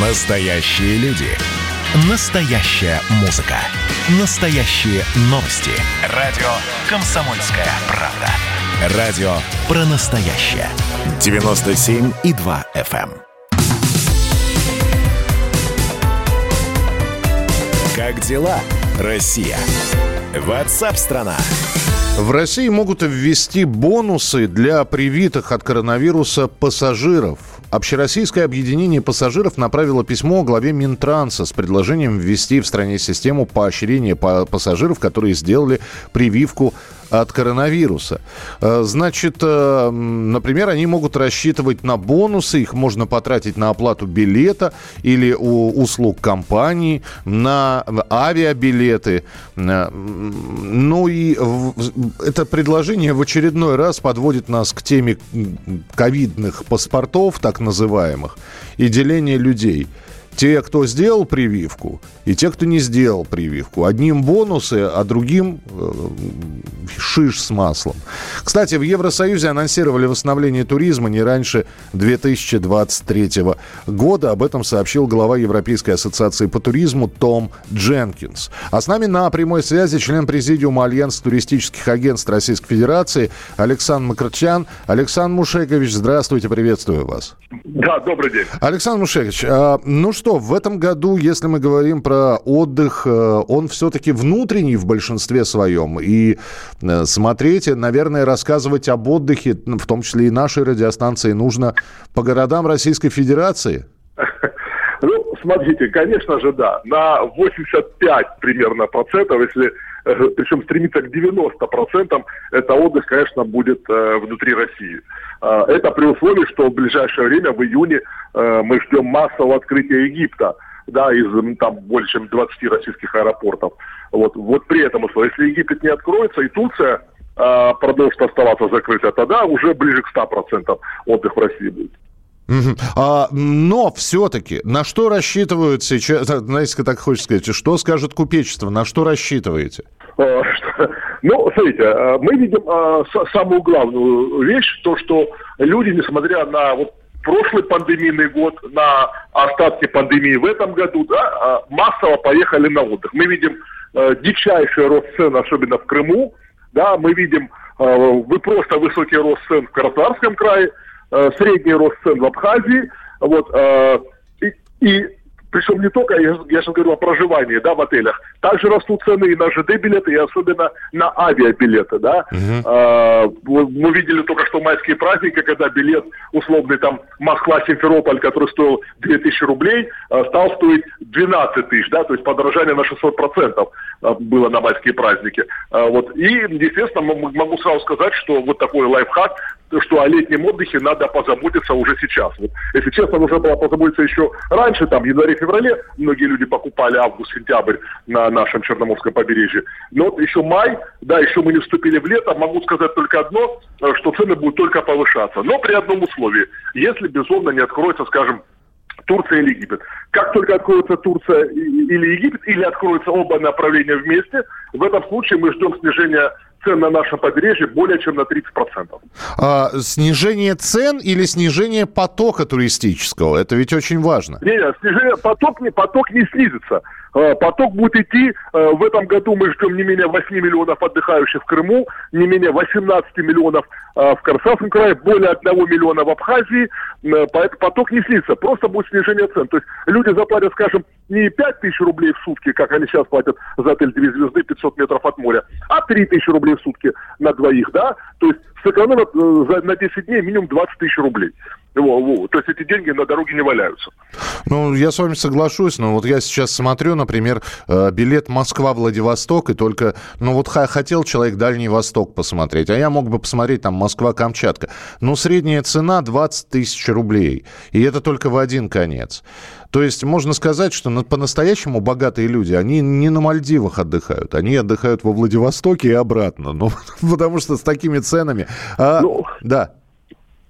Настоящие люди. Настоящая музыка. Настоящие новости. Радио «Комсомольская правда». Радио про настоящее. 97,2 FM. эм. Как дела, Россия? Ватсап-страна! В России могут ввести бонусы для привитых от коронавируса пассажиров. Общероссийское объединение пассажиров направило письмо главе Минтранса с предложением ввести в стране систему поощрения па- пассажиров, которые сделали прививку от коронавируса. Э, Значит, э, например, они могут рассчитывать на бонусы, их можно потратить на оплату билета или у услуг компании, на авиабилеты. Э, Ну и это предложение в очередной раз подводит нас к теме ковидных паспортов, так называемых, и деления людей. Те, кто сделал прививку, и те, кто не сделал прививку. Одним бонусы, а другим э, шиш с маслом. Кстати, в Евросоюзе анонсировали восстановление туризма не раньше 2023 года. Об этом сообщил глава Европейской ассоциации по туризму Том Дженкинс. А с нами на прямой связи член президиума Альянса туристических агентств Российской Федерации Александр Макарчан. Александр Мушекович, здравствуйте, приветствую вас. Да, добрый день. Александр Мушекович, а, ну что, в этом году, если мы говорим про отдых, э, он все-таки внутренний в большинстве своем. И э, смотреть, наверное, рассказывать об отдыхе, ну, в том числе и нашей радиостанции, нужно по городам Российской Федерации. Ну, смотрите, конечно же, да, на 85 примерно процентов, если причем стремиться к 90 процентам, это отдых, конечно, будет э, внутри России. Э, это при условии, что в ближайшее время, в июне, э, мы ждем массового открытия Египта, да, из там более чем 20 российских аэропортов. Вот, вот при этом условии, если Египет не откроется и Турция э, продолжит оставаться закрытой, тогда уже ближе к 100 процентам отдых в России будет. А, но все-таки на что рассчитывают сейчас, знаете, так хочется сказать, что скажет купечество, на что рассчитываете? Что- Ну, смотрите, э, мы видим с- самую главную вещь, то, что люди, несмотря на вот прошлый пандемийный год, на остатки пандемии в этом году, да, массово поехали на отдых. Мы видим э, дичайший рост цен, особенно в Крыму, да, мы видим э, вы просто высокий рост цен в Краснодарском крае, э, средний рост цен в Абхазии, вот, и, и причем не только, я, я сейчас говорю о проживании, да, в отелях. Также растут цены и на ЖД-билеты, и особенно на авиабилеты, да. А, вот мы видели только что майские праздники, когда билет условный там Москва-Симферополь, который стоил 2000 рублей, а, стал стоить 12 тысяч, да, то есть подорожание на 600% а, было на майские праздники. А, вот. И, естественно, могу сразу сказать, что вот такой лайфхак, что о летнем отдыхе надо позаботиться уже сейчас. Вот, если честно, нужно было позаботиться еще раньше, там, в январе-феврале многие люди покупали август-сентябрь на нашем Черноморском побережье. Но вот еще май, да, еще мы не вступили в лето, могу сказать только одно, э, что цены будут только повышаться. Но при одном условии, если, безусловно, не откроется, скажем, Турция или Египет. Как только откроется Турция или Египет, или откроются оба направления вместе, в этом случае мы ждем снижения цен на нашем побережье более чем на 30%. А, снижение цен или снижение потока туристического? Это ведь очень важно. Не, не, снижение, поток, не, поток не снизится. Э, Поток будет идти. э, В этом году мы ждем не менее 8 миллионов отдыхающих в Крыму, не менее 18 миллионов э, в Краснодарском крае, более 1 миллиона в Абхазии. Поэтому поток не снизится. Просто будет снижение цен. То есть люди заплатят, скажем, не 5 тысяч рублей в сутки, как они сейчас платят за отель «Две звезды» 500 метров от моря, а 3 тысячи рублей в сутки на двоих, да? То есть сэкономят э, за- на 10 дней минимум 20 тысяч рублей. Во, во. То есть эти деньги на дороге не валяются. Ну, я с вами соглашусь, но вот я сейчас смотрю, например, э, билет Москва-Владивосток, и только, ну вот хотел человек Дальний Восток посмотреть, а я мог бы посмотреть там Москва-Камчатка. Ну, средняя цена 20 тысяч рублей, и это только в один конец. То есть можно сказать, что на- по-настоящему богатые люди, они не на Мальдивах отдыхают, они отдыхают во Владивостоке и обратно. Ну, потому что с такими ценами... а, Ну, да.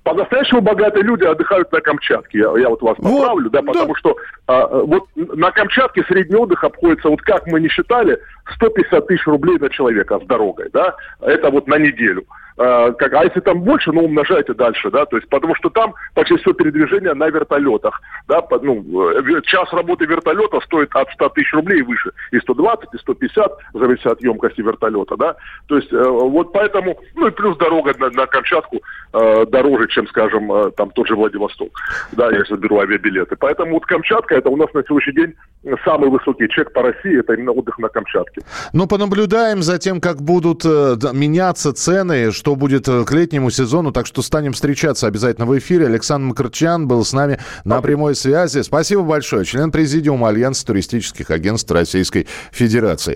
По-настоящему богатые люди отдыхают на Камчатке. Я, я вот вас Вот, поправлю, да, да. потому что а, вот на Камчатке средний отдых обходится, вот как мы не считали, 150 тысяч рублей на человека с дорогой, да, это вот на неделю. Э, как, а если там больше, ну, умножайте дальше, да, то есть, потому что там почти все передвижение на вертолетах, да, по, ну, э, час работы вертолета стоит от 100 тысяч рублей и выше, и 120, и 150, зависит от емкости вертолета, да, то есть, э, вот поэтому, ну, и плюс дорога на, на Камчатку э, дороже, чем, скажем, э, там тот же Владивосток, да, если беру авиабилеты, поэтому вот Камчатка, это у нас на сегодняшний день самый высокий чек по России, это именно отдых на Камчатке. Ну, понаблюдаем за тем, как будут э, меняться цены, что будет э, к летнему сезону. Так что станем встречаться обязательно в эфире. Александр Макарчан был с нами на прямой связи. Спасибо большое. Член президиума Альянса туристических агентств Российской Федерации.